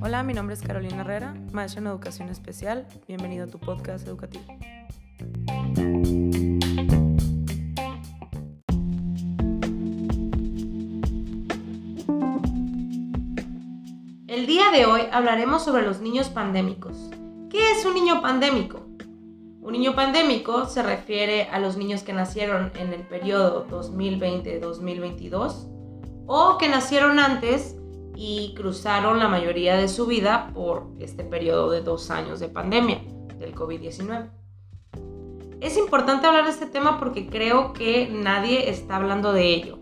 Hola, mi nombre es Carolina Herrera, maestra en educación especial. Bienvenido a tu podcast educativo. El día de hoy hablaremos sobre los niños pandémicos. ¿Qué es un niño pandémico? Un niño pandémico se refiere a los niños que nacieron en el periodo 2020-2022 o que nacieron antes y cruzaron la mayoría de su vida por este periodo de dos años de pandemia del COVID-19. Es importante hablar de este tema porque creo que nadie está hablando de ello.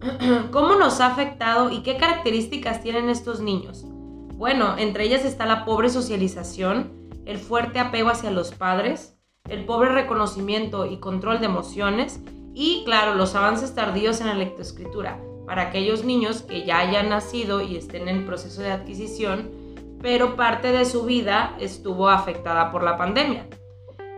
¿Cómo nos ha afectado y qué características tienen estos niños? Bueno, entre ellas está la pobre socialización, el fuerte apego hacia los padres, el pobre reconocimiento y control de emociones y, claro, los avances tardíos en la lectoescritura para aquellos niños que ya hayan nacido y estén en proceso de adquisición, pero parte de su vida estuvo afectada por la pandemia.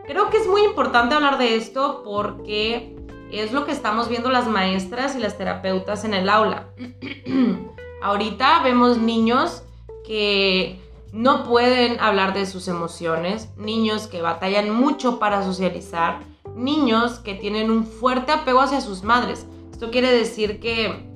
Creo que es muy importante hablar de esto porque es lo que estamos viendo las maestras y las terapeutas en el aula. Ahorita vemos niños que no pueden hablar de sus emociones, niños que batallan mucho para socializar, niños que tienen un fuerte apego hacia sus madres. Esto quiere decir que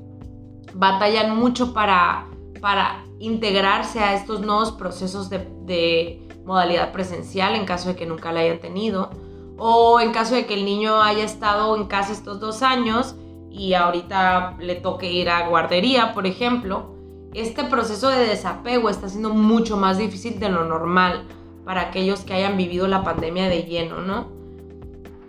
batallan mucho para, para integrarse a estos nuevos procesos de, de modalidad presencial en caso de que nunca la hayan tenido o en caso de que el niño haya estado en casa estos dos años y ahorita le toque ir a guardería, por ejemplo este proceso de desapego está siendo mucho más difícil de lo normal para aquellos que hayan vivido la pandemia de lleno, ¿no?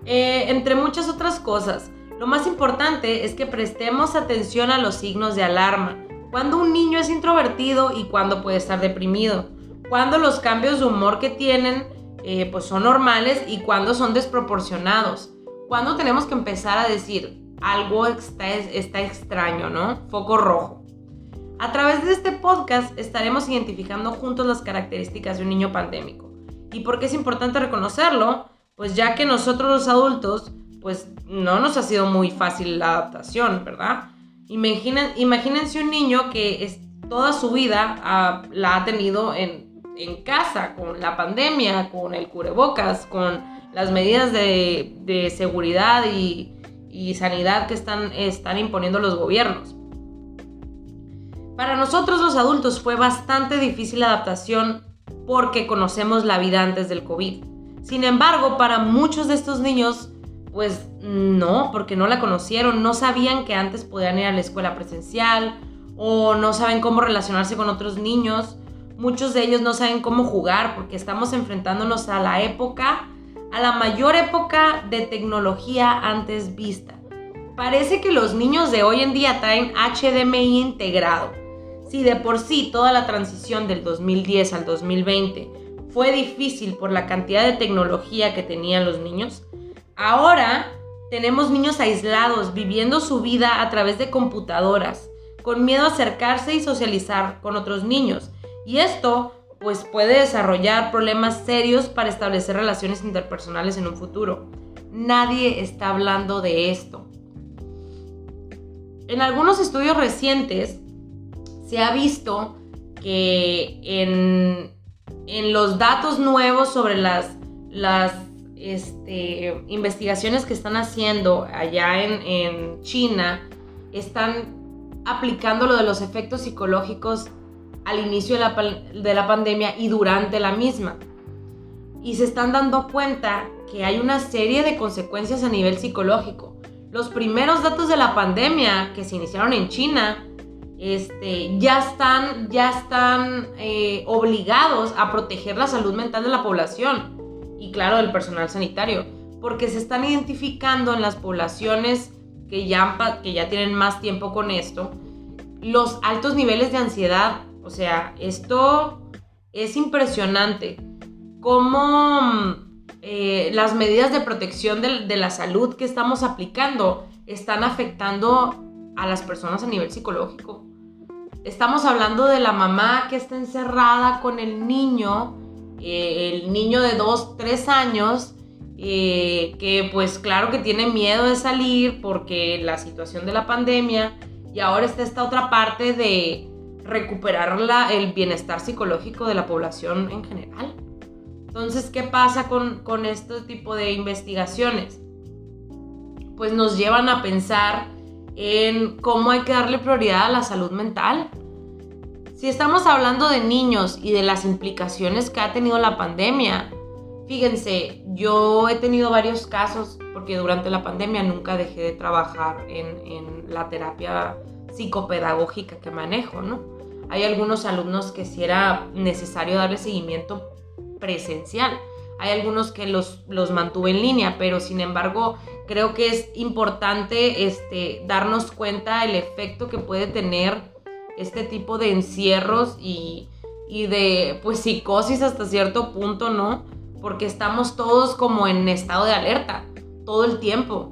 Eh, entre muchas otras cosas, lo más importante es que prestemos atención a los signos de alarma. Cuando un niño es introvertido y cuando puede estar deprimido. Cuando los cambios de humor que tienen eh, pues son normales y cuando son desproporcionados. Cuando tenemos que empezar a decir algo está, está extraño, ¿no? Foco rojo. A través de este podcast estaremos identificando juntos las características de un niño pandémico. ¿Y por qué es importante reconocerlo? Pues ya que nosotros los adultos, pues no nos ha sido muy fácil la adaptación, ¿verdad? Imaginen, imagínense un niño que es, toda su vida la ha tenido en, casa, con la pandemia, con el cubrebocas, con las medidas de, de seguridad y, y, sanidad que están, están imponiendo los gobiernos. Para nosotros los adultos fue bastante difícil la adaptación porque conocemos la vida antes del COVID. Sin embargo, para muchos de estos niños, pues no, porque no la conocieron, no sabían que antes podían ir a la escuela presencial o no saben cómo relacionarse con otros niños. Muchos de ellos no saben cómo jugar porque estamos enfrentándonos a la época, a la mayor época de tecnología antes vista. Parece que los niños de hoy en día traen HDMI integrado si de por sí toda la transición del 2010 al 2020 fue difícil por la cantidad de tecnología que tenían los niños, ahora tenemos niños aislados viviendo su vida a través de computadoras, con miedo a acercarse y socializar con otros niños. Y esto pues puede desarrollar problemas serios para establecer relaciones interpersonales en un futuro. Nadie está hablando de esto. En algunos estudios recientes se ha visto que en, los datos nuevos sobre las, las este, investigaciones que están haciendo allá en, China, están aplicando lo de los efectos psicológicos al inicio de la, de la pandemia y durante la misma. Y se están dando cuenta que hay una serie de consecuencias a nivel psicológico. Los primeros datos de la pandemia que se iniciaron en China este, ya están, ya están eh, obligados a proteger la salud mental de la población y claro del personal sanitario, porque se están identificando en las poblaciones que ya, que ya tienen más tiempo con esto, los altos niveles de ansiedad. O sea, esto es impresionante. Cómo eh, las medidas de protección de la salud que estamos aplicando están afectando a las personas a nivel psicológico. Estamos hablando de la mamá que está encerrada con el niño, eh, el niño de 2, 3 años, eh, que pues claro que tiene miedo de salir porque la situación de la pandemia, Y ahora está esta otra parte de recuperar el bienestar psicológico de la población en general. Entonces, ¿qué pasa con, con este tipo de investigaciones? Pues nos llevan a pensar en cómo hay que darle prioridad a la salud mental. Si estamos hablando de niños y de las implicaciones que ha tenido la pandemia, fíjense, yo he tenido varios casos porque durante la pandemia nunca dejé de trabajar en, la terapia psicopedagógica que manejo, ¿no? Hay algunos alumnos que si era necesario darle seguimiento presencial. Hay algunos que los, los mantuve en línea, pero sin embargo creo que es importante este, darnos cuenta del efecto que puede tener este tipo de encierros y, y de pues psicosis hasta cierto punto, ¿no? Porque estamos todos como en estado de alerta todo el tiempo,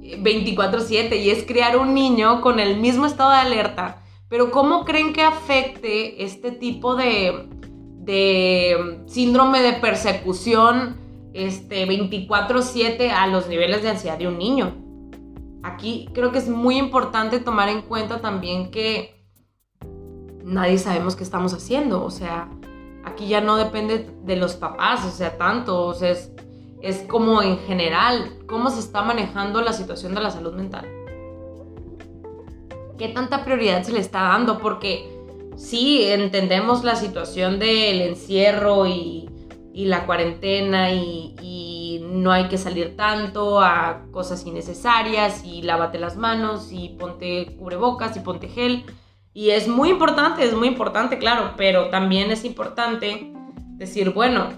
24/7, y es crear un niño con el mismo estado de alerta. Pero ¿cómo creen que afecte este tipo de, de síndrome de persecución este, 24/7 a los niveles de ansiedad de un niño. Aquí creo que es muy importante tomar en cuenta también que nadie sabemos qué estamos haciendo, o sea, aquí ya no depende de los papás, o sea, tanto, o sea, es, es como en general, cómo se está manejando la situación de la salud mental. ¿Qué tanta prioridad se le está dando? Porque sí, entendemos la situación del encierro y, la cuarentena y, no hay que salir tanto a cosas innecesarias y lávate las manos y ponte cubrebocas y ponte gel. Y es muy importante, es muy importante, claro, pero también es importante decir, bueno,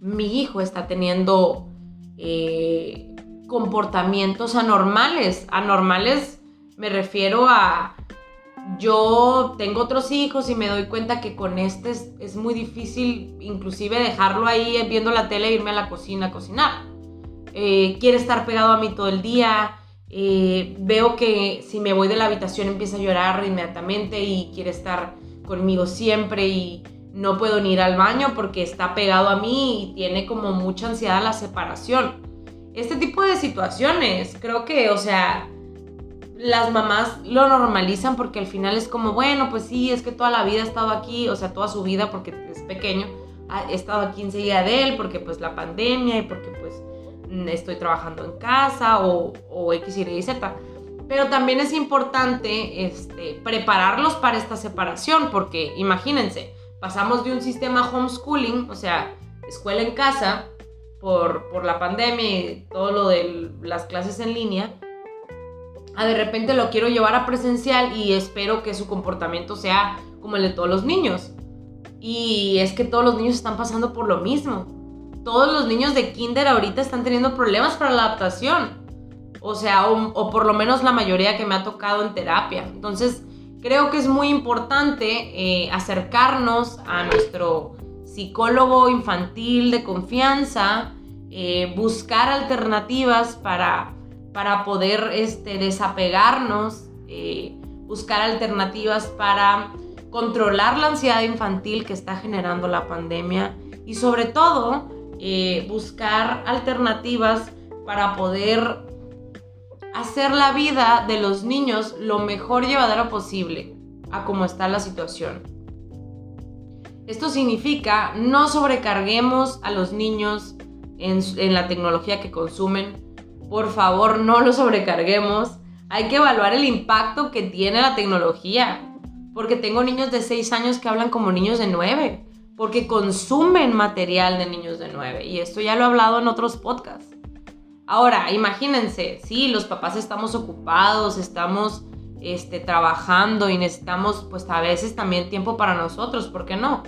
mi hijo está teniendo eh, comportamientos anormales. Anormales me refiero a yo tengo otros hijos y me doy cuenta que con este es, muy difícil inclusive dejarlo ahí viendo la tele e irme a la cocina a cocinar. Eh, quiere estar pegado a mí todo el día. Eh, veo que si me voy de la habitación empieza a llorar inmediatamente y quiere estar conmigo siempre y no puedo ni ir al baño porque está pegado a mí y tiene como mucha ansiedad la separación. Este tipo de situaciones, creo que, o sea, las mamás lo normalizan porque al final es como, bueno, pues sí, es que toda la vida ha estado aquí, o sea, toda su vida porque es pequeño, ha estado aquí enseguida de él porque pues la pandemia y porque pues estoy trabajando en casa o, X, Y, Z. Pero también es importante este, prepararlos para esta separación porque imagínense, pasamos de un sistema homeschooling, o sea, escuela en casa, por, por la pandemia y todo lo de las clases en línea, a de repente lo quiero llevar a presencial y espero que su comportamiento sea como el de todos los niños. Y es que todos los niños están pasando por lo mismo. Todos los niños de kinder ahorita están teniendo problemas para la adaptación. O sea, o, por lo menos la mayoría que me ha tocado en terapia. Entonces, creo que es muy importante eh, acercarnos a nuestro psicólogo infantil de confianza, eh, buscar alternativas para para poder este, desapegarnos, eh, buscar alternativas para controlar la ansiedad infantil que está generando la pandemia y sobre todo eh, buscar alternativas para poder hacer la vida de los niños lo mejor llevadera posible a cómo está la situación. Esto significa no sobrecarguemos a los niños en la tecnología que consumen, por favor no lo sobrecarguemos. Hay que evaluar el impacto que tiene la tecnología. Porque tengo niños de 6 años que hablan como niños de 9. Porque consumen material de niños de 9. Y esto ya lo he hablado en otros podcasts. Ahora, imagínense, sí, los papás estamos ocupados, estamos este, trabajando y necesitamos pues a veces también tiempo para nosotros, ¿por qué no?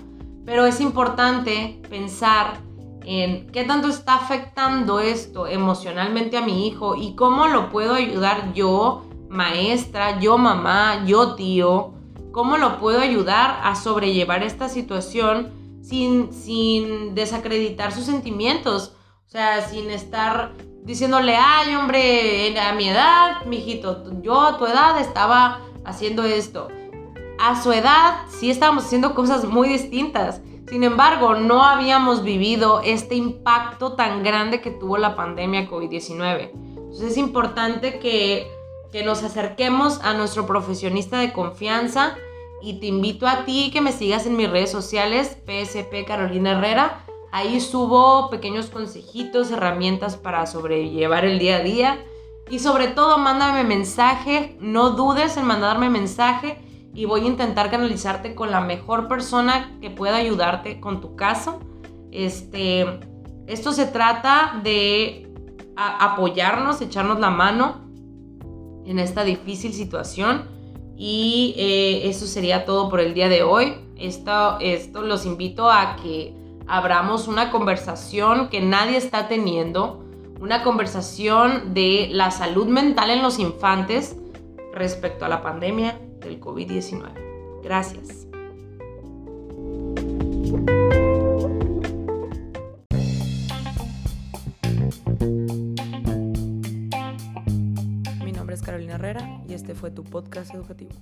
Pero es importante pensar en qué tanto está afectando esto emocionalmente a mi hijo y cómo lo puedo ayudar yo, maestra, yo mamá, yo tío, cómo lo puedo ayudar a sobrellevar esta situación sin, desacreditar sus sentimientos, o sea, sin estar diciéndole, ay hombre, a mi edad, mijito, yo a tu edad estaba haciendo esto. A su edad sí estábamos haciendo cosas muy distintas sin embargo, no habíamos vivido este impacto tan grande que tuvo la pandemia COVID-19. Entonces es importante que que nos acerquemos a nuestro profesionista de confianza y te invito a ti que me sigas en mis redes sociales, PSP Carolina Herrera. Ahí subo pequeños consejitos, herramientas para sobrellevar el día a día. Y sobre todo, mándame mensaje, no dudes en mandarme mensaje y voy a intentar canalizarte con la mejor persona que pueda ayudarte con tu caso. Este, esto se trata de apoyarnos, echarnos la mano en esta difícil situación. Y eh, eso sería todo por el día de hoy. Esto, esto los invito a que abramos una conversación que nadie está teniendo, una conversación de la salud mental en los infantes respecto a la pandemia del COVID-19. Gracias. Tu podcast educativo.